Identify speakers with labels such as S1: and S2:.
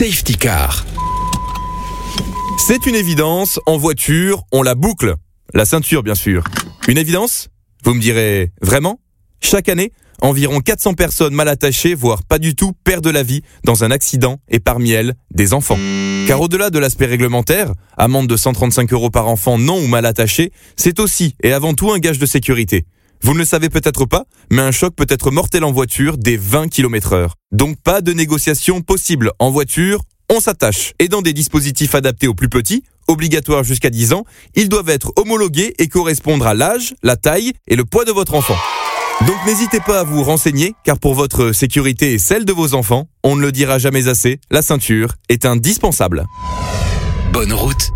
S1: Safety Car.
S2: C'est une évidence, en voiture, on la boucle. La ceinture, bien sûr. Une évidence Vous me direz, vraiment Chaque année, environ 400 personnes mal attachées, voire pas du tout, perdent la vie dans un accident et parmi elles, des enfants. Car au-delà de l'aspect réglementaire, amende de 135 euros par enfant non ou mal attaché, c'est aussi et avant tout un gage de sécurité. Vous ne le savez peut-être pas, mais un choc peut être mortel en voiture dès 20 km heure. Donc pas de négociation possible en voiture, on s'attache. Et dans des dispositifs adaptés aux plus petits, obligatoires jusqu'à 10 ans, ils doivent être homologués et correspondre à l'âge, la taille et le poids de votre enfant. Donc n'hésitez pas à vous renseigner, car pour votre sécurité et celle de vos enfants, on ne le dira jamais assez, la ceinture est indispensable.
S1: Bonne route